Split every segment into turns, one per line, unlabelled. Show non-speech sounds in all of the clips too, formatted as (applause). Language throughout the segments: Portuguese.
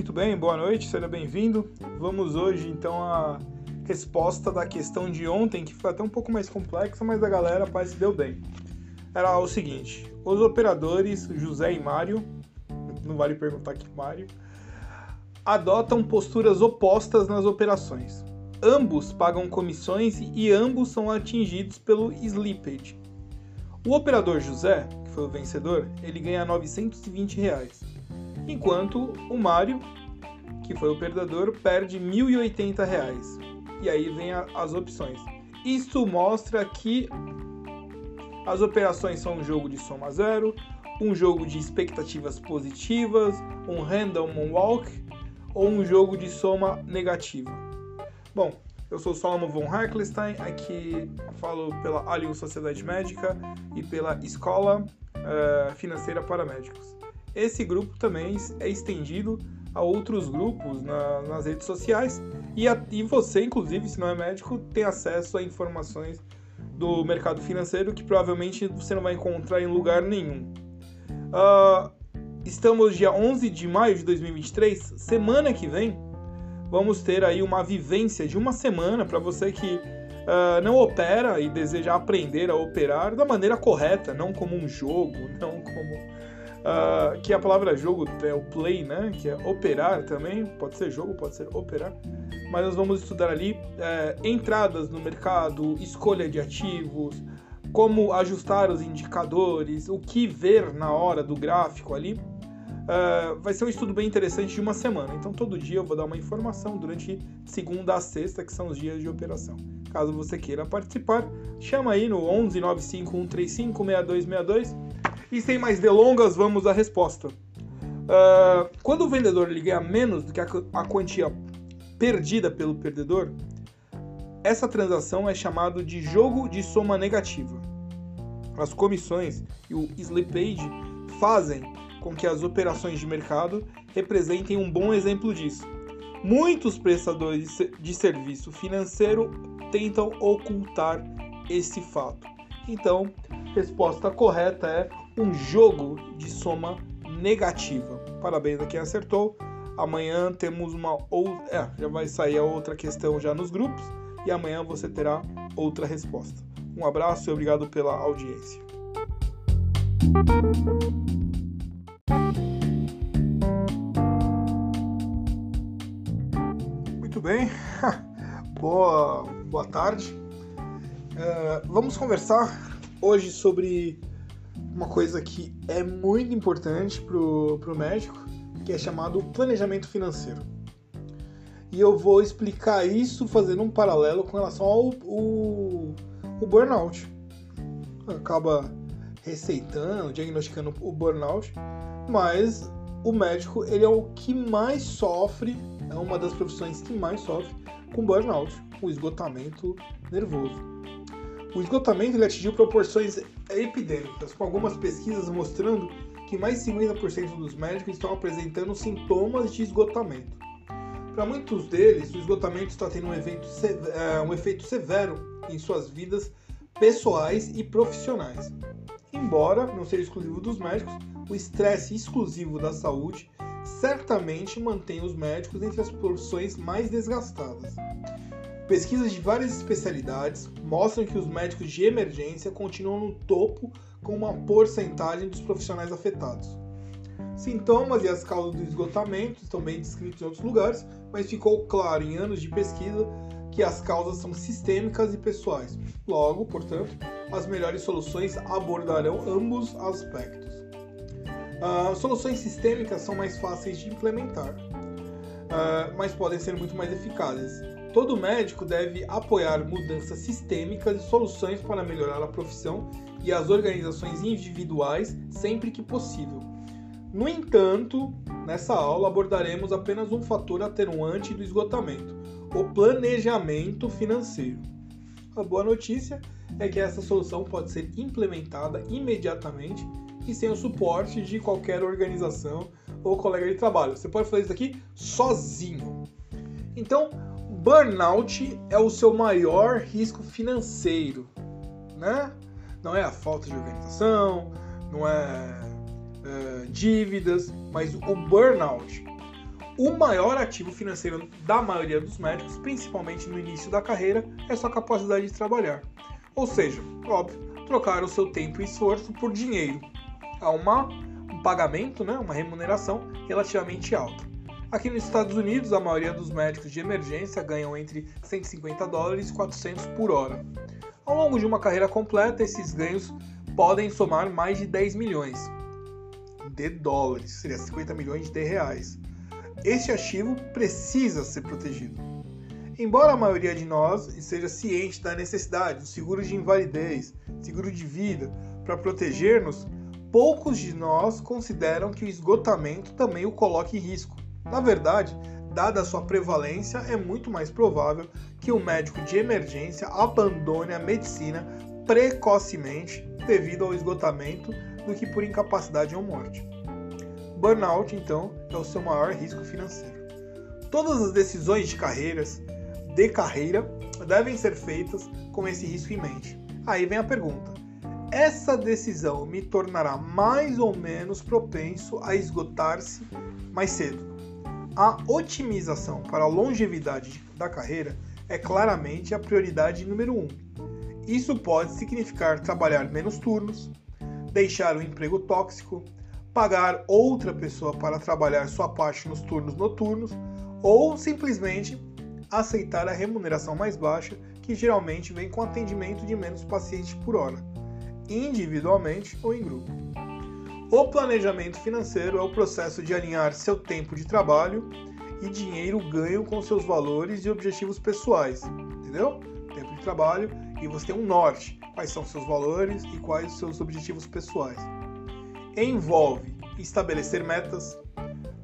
Muito bem, boa noite, seja bem-vindo. Vamos hoje então à resposta da questão de ontem, que foi até um pouco mais complexa, mas a galera parece que deu bem. Era o seguinte: os operadores José e Mário, não vale perguntar que Mário, adotam posturas opostas nas operações. Ambos pagam comissões e ambos são atingidos pelo slippage. O operador José, que foi o vencedor, ele ganha 920 reais, enquanto o Mário, que foi o perdedor, perde 1.080 reais. E aí vem a, as opções. Isso mostra que as operações são um jogo de soma zero, um jogo de expectativas positivas, um random walk ou um jogo de soma negativa. Bom, eu sou Solomon von Harklestein, aqui falo pela Allianz Sociedade Médica e pela Escola uh, Financeira para Médicos. Esse grupo também é estendido a outros grupos na, nas redes sociais e, a, e você, inclusive, se não é médico, tem acesso a informações do mercado financeiro que provavelmente você não vai encontrar em lugar nenhum. Uh, estamos dia 11 de maio de 2023, semana que vem vamos ter aí uma vivência de uma semana para você que uh, não opera e deseja aprender a operar da maneira correta, não como um jogo, não como. Uh, que a palavra jogo é o play, né? Que é operar também, pode ser jogo, pode ser operar. Mas nós vamos estudar ali uh, entradas no mercado, escolha de ativos, como ajustar os indicadores, o que ver na hora do gráfico ali Uh, vai ser um estudo bem interessante de uma semana. Então, todo dia eu vou dar uma informação durante segunda a sexta, que são os dias de operação. Caso você queira participar, chama aí no 11 95 135 6262. E sem mais delongas, vamos à resposta. Uh, quando o vendedor ganha menos do que a, a quantia perdida pelo perdedor, essa transação é chamada de jogo de soma negativa. As comissões e o slippage fazem com que as operações de mercado representem um bom exemplo disso. Muitos prestadores de serviço financeiro tentam ocultar esse fato. Então, resposta correta é um jogo de soma negativa. Parabéns a quem acertou. Amanhã temos uma ou é, já vai sair a outra questão já nos grupos e amanhã você terá outra resposta. Um abraço e obrigado pela audiência. Muito bem, (laughs) boa, boa tarde. Uh, vamos conversar hoje sobre uma coisa que é muito importante para o médico, que é chamado planejamento financeiro. E eu vou explicar isso fazendo um paralelo com relação ao o, burnout. Acaba receitando, diagnosticando o burnout, mas o médico ele é o que mais sofre, é uma das profissões que mais sofre com burnout, o esgotamento nervoso. O esgotamento ele atingiu proporções epidêmicas, com algumas pesquisas mostrando que mais de 50% dos médicos estão apresentando sintomas de esgotamento. Para muitos deles, o esgotamento está tendo um, evento, é, um efeito severo em suas vidas pessoais e profissionais. Embora não seja exclusivo dos médicos, o estresse exclusivo da saúde certamente mantém os médicos entre as profissões mais desgastadas. Pesquisas de várias especialidades mostram que os médicos de emergência continuam no topo com uma porcentagem dos profissionais afetados. Sintomas e as causas do esgotamento estão bem descritos em outros lugares, mas ficou claro em anos de pesquisa que as causas são sistêmicas e pessoais. Logo, portanto, as melhores soluções abordarão ambos aspectos. Uh, soluções sistêmicas são mais fáceis de implementar, uh, mas podem ser muito mais eficazes. Todo médico deve apoiar mudanças sistêmicas e soluções para melhorar a profissão e as organizações individuais sempre que possível. No entanto, nessa aula abordaremos apenas um fator atenuante do esgotamento, o planejamento financeiro. A boa notícia é que essa solução pode ser implementada imediatamente e sem o suporte de qualquer organização ou colega de trabalho. Você pode fazer isso aqui sozinho. Então, burnout é o seu maior risco financeiro, né? Não é a falta de organização, não é, é dívidas, mas o burnout o maior ativo financeiro da maioria dos médicos, principalmente no início da carreira, é sua capacidade de trabalhar. Ou seja, óbvio, trocar o seu tempo e esforço por dinheiro. Há uma, um pagamento, né, uma remuneração relativamente alta. Aqui nos Estados Unidos, a maioria dos médicos de emergência ganham entre 150 dólares e 400 por hora. Ao longo de uma carreira completa, esses ganhos podem somar mais de 10 milhões de dólares, seria 50 milhões de reais. Este ativo precisa ser protegido. Embora a maioria de nós esteja ciente da necessidade do seguro de invalidez, seguro de vida, para proteger-nos, poucos de nós consideram que o esgotamento também o coloque em risco. Na verdade, dada sua prevalência, é muito mais provável que um médico de emergência abandone a medicina precocemente devido ao esgotamento do que por incapacidade ou morte. Burnout, então, é o seu maior risco financeiro. Todas as decisões de carreiras, de carreira, devem ser feitas com esse risco em mente. Aí vem a pergunta: essa decisão me tornará mais ou menos propenso a esgotar-se mais cedo? A otimização para a longevidade da carreira é claramente a prioridade número um. Isso pode significar trabalhar menos turnos, deixar o emprego tóxico, pagar outra pessoa para trabalhar sua parte nos turnos noturnos ou simplesmente aceitar a remuneração mais baixa, que geralmente vem com atendimento de menos pacientes por hora, individualmente ou em grupo. O planejamento financeiro é o processo de alinhar seu tempo de trabalho e dinheiro ganho com seus valores e objetivos pessoais, entendeu? Tempo de trabalho e você tem um norte, quais são seus valores e quais seus objetivos pessoais. Envolve estabelecer metas,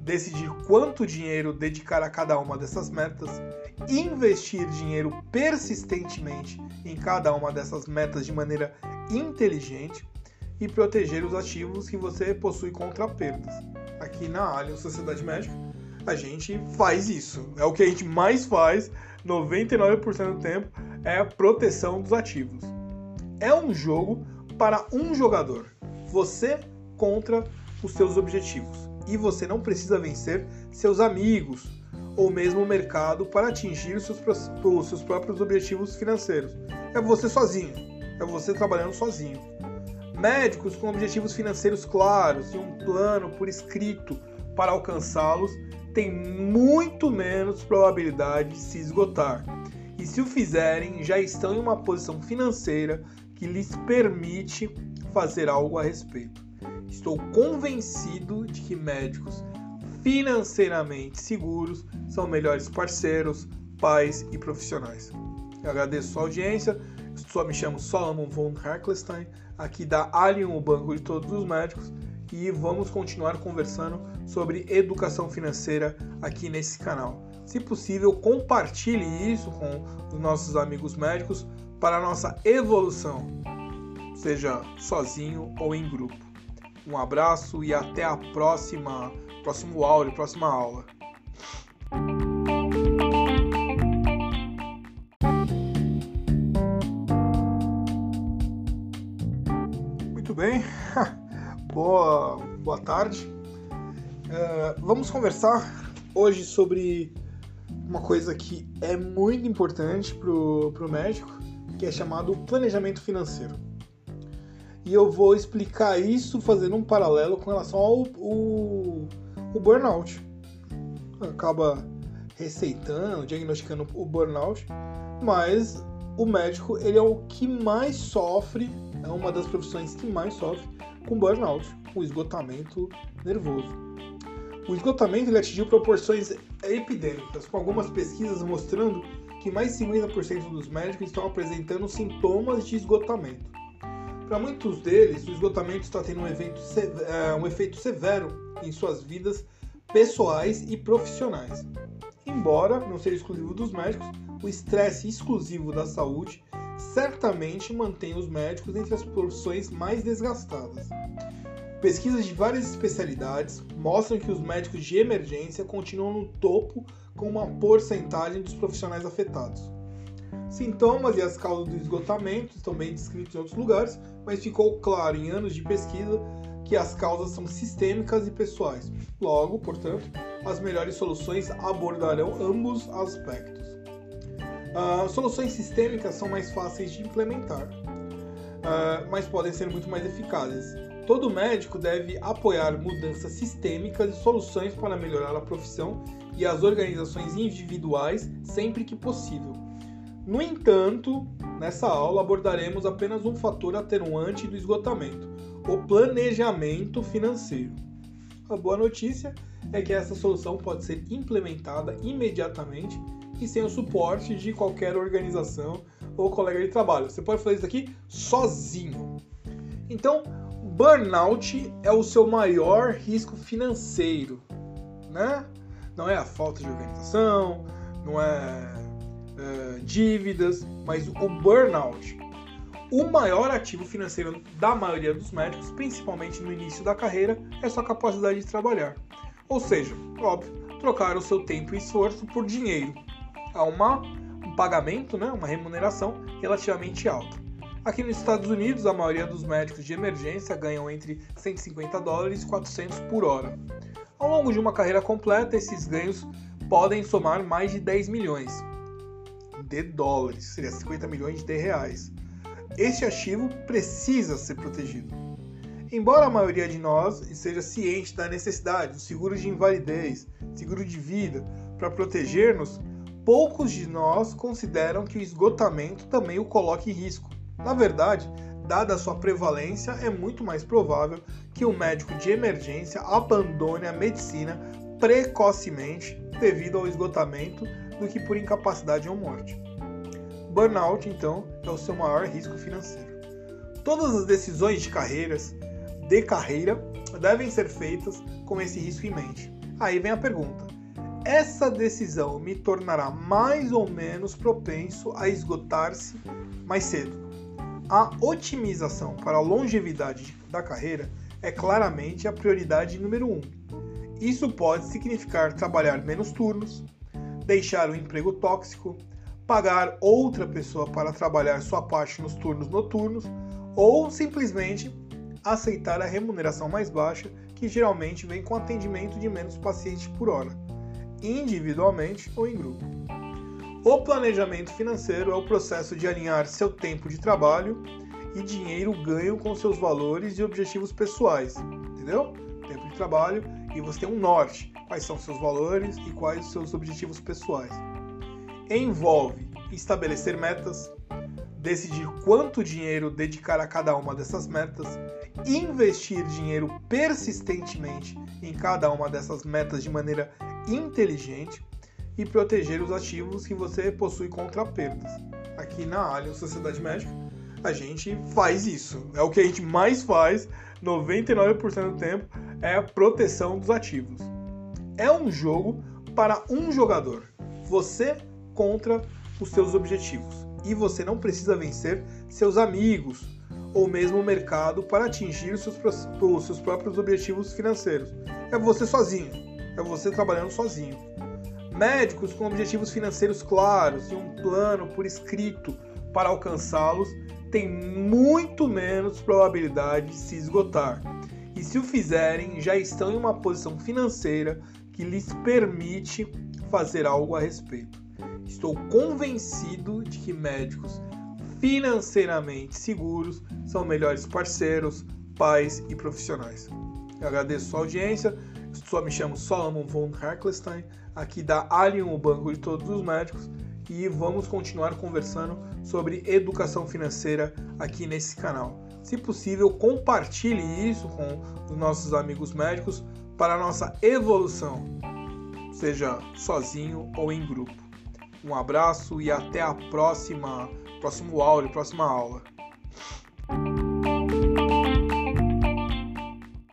decidir quanto dinheiro dedicar a cada uma dessas metas, investir dinheiro persistentemente em cada uma dessas metas de maneira inteligente e proteger os ativos que você possui contra perdas. Aqui na Alien Sociedade Médica, a gente faz isso. É o que a gente mais faz, 99% do tempo, é a proteção dos ativos. É um jogo para um jogador, você contra os seus objetivos. E você não precisa vencer seus amigos ou mesmo o mercado para atingir os seus, os seus próprios objetivos financeiros. É você sozinho, é você trabalhando sozinho. Médicos com objetivos financeiros claros e um plano por escrito para alcançá-los têm muito menos probabilidade de se esgotar. E se o fizerem, já estão em uma posição financeira que lhes permite fazer algo a respeito. Estou convencido de que médicos financeiramente seguros são melhores parceiros, pais e profissionais. Eu agradeço a sua audiência. Só me chamo Solomon von Harklestein, aqui da Alien, o banco de todos os médicos, e vamos continuar conversando sobre educação financeira aqui nesse canal. Se possível, compartilhe isso com os nossos amigos médicos para a nossa evolução, seja sozinho ou em grupo. Um abraço e até a próxima, próximo áudio, próxima aula. Bem? (laughs) boa, boa tarde. Uh, vamos conversar hoje sobre uma coisa que é muito importante para o médico, que é chamado planejamento financeiro. E eu vou explicar isso fazendo um paralelo com relação ao o, burnout. Acaba receitando, diagnosticando o burnout, mas o médico ele é o que mais sofre é uma das profissões que mais sofre com burnout, o esgotamento nervoso. O esgotamento ele atingiu proporções epidêmicas, com algumas pesquisas mostrando que mais de 50% dos médicos estão apresentando sintomas de esgotamento. Para muitos deles, o esgotamento está tendo um, evento, é, um efeito severo em suas vidas pessoais e profissionais. Embora não seja exclusivo dos médicos, o estresse exclusivo da saúde certamente mantém os médicos entre as profissões mais desgastadas. Pesquisas de várias especialidades mostram que os médicos de emergência continuam no topo com uma porcentagem dos profissionais afetados. Sintomas e as causas do esgotamento estão bem descritos em outros lugares, mas ficou claro em anos de pesquisa que as causas são sistêmicas e pessoais. Logo, portanto, as melhores soluções abordarão ambos aspectos. Uh, soluções sistêmicas são mais fáceis de implementar, uh, mas podem ser muito mais eficazes. Todo médico deve apoiar mudanças sistêmicas e soluções para melhorar a profissão e as organizações individuais sempre que possível. No entanto, nessa aula abordaremos apenas um fator atenuante do esgotamento, o planejamento financeiro. A boa notícia é que essa solução pode ser implementada imediatamente e sem o suporte de qualquer organização ou colega de trabalho. Você pode fazer isso aqui sozinho. Então, burnout é o seu maior risco financeiro, né? Não é a falta de organização, não é, é dívidas, mas o burnout. O maior ativo financeiro da maioria dos médicos, principalmente no início da carreira, é sua capacidade de trabalhar. Ou seja, óbvio, trocar o seu tempo e esforço por dinheiro. Há uma, um pagamento, né, uma remuneração relativamente alta. Aqui nos Estados Unidos, a maioria dos médicos de emergência ganham entre 150 dólares e 400 por hora. Ao longo de uma carreira completa, esses ganhos podem somar mais de 10 milhões de dólares, seria 50 milhões de reais. Este ativo precisa ser protegido. Embora a maioria de nós esteja ciente da necessidade do seguro de invalidez, seguro de vida, para proteger-nos, poucos de nós consideram que o esgotamento também o coloque em risco. Na verdade, dada a sua prevalência, é muito mais provável que um médico de emergência abandone a medicina precocemente devido ao esgotamento do que por incapacidade ou morte. Burnout, então, é o seu maior risco financeiro. Todas as decisões de carreiras, de carreira, devem ser feitas com esse risco em mente. Aí vem a pergunta: essa decisão me tornará mais ou menos propenso a esgotar-se mais cedo? A otimização para a longevidade da carreira é claramente a prioridade número um. Isso pode significar trabalhar menos turnos, deixar o emprego tóxico, pagar outra pessoa para trabalhar sua parte nos turnos noturnos ou simplesmente aceitar a remuneração mais baixa, que geralmente vem com atendimento de menos pacientes por hora, individualmente ou em grupo. O planejamento financeiro é o processo de alinhar seu tempo de trabalho e dinheiro ganho com seus valores e objetivos pessoais, entendeu? Tempo de trabalho e você tem um norte, quais são seus valores e quais os seus objetivos pessoais. Envolve estabelecer metas, decidir quanto dinheiro dedicar a cada uma dessas metas, investir dinheiro persistentemente em cada uma dessas metas de maneira inteligente e proteger os ativos que você possui contra perdas. Aqui na Allianz Sociedade Médica, a gente faz isso. É o que a gente mais faz, 99% do tempo, é a proteção dos ativos. É um jogo para um jogador. Você contra os seus objetivos. E você não precisa vencer seus amigos ou mesmo o mercado para atingir os seus, os seus próprios objetivos financeiros. É você sozinho. É você trabalhando sozinho. Médicos com objetivos financeiros claros e um plano por escrito para alcançá-los têm muito menos probabilidade de se esgotar. E se o fizerem, já estão em uma posição financeira que lhes permite fazer algo a respeito. Estou convencido de que médicos financeiramente seguros são melhores parceiros, pais e profissionais. Eu agradeço a sua audiência. Só me chamo Solomon von Herklestein aqui da Alien, o banco de todos os médicos, e vamos continuar conversando sobre educação financeira aqui nesse canal. Se possível, compartilhe isso com os nossos amigos médicos para a nossa evolução, seja sozinho ou em grupo. Um abraço e até a próxima, próximo áudio, próxima aula.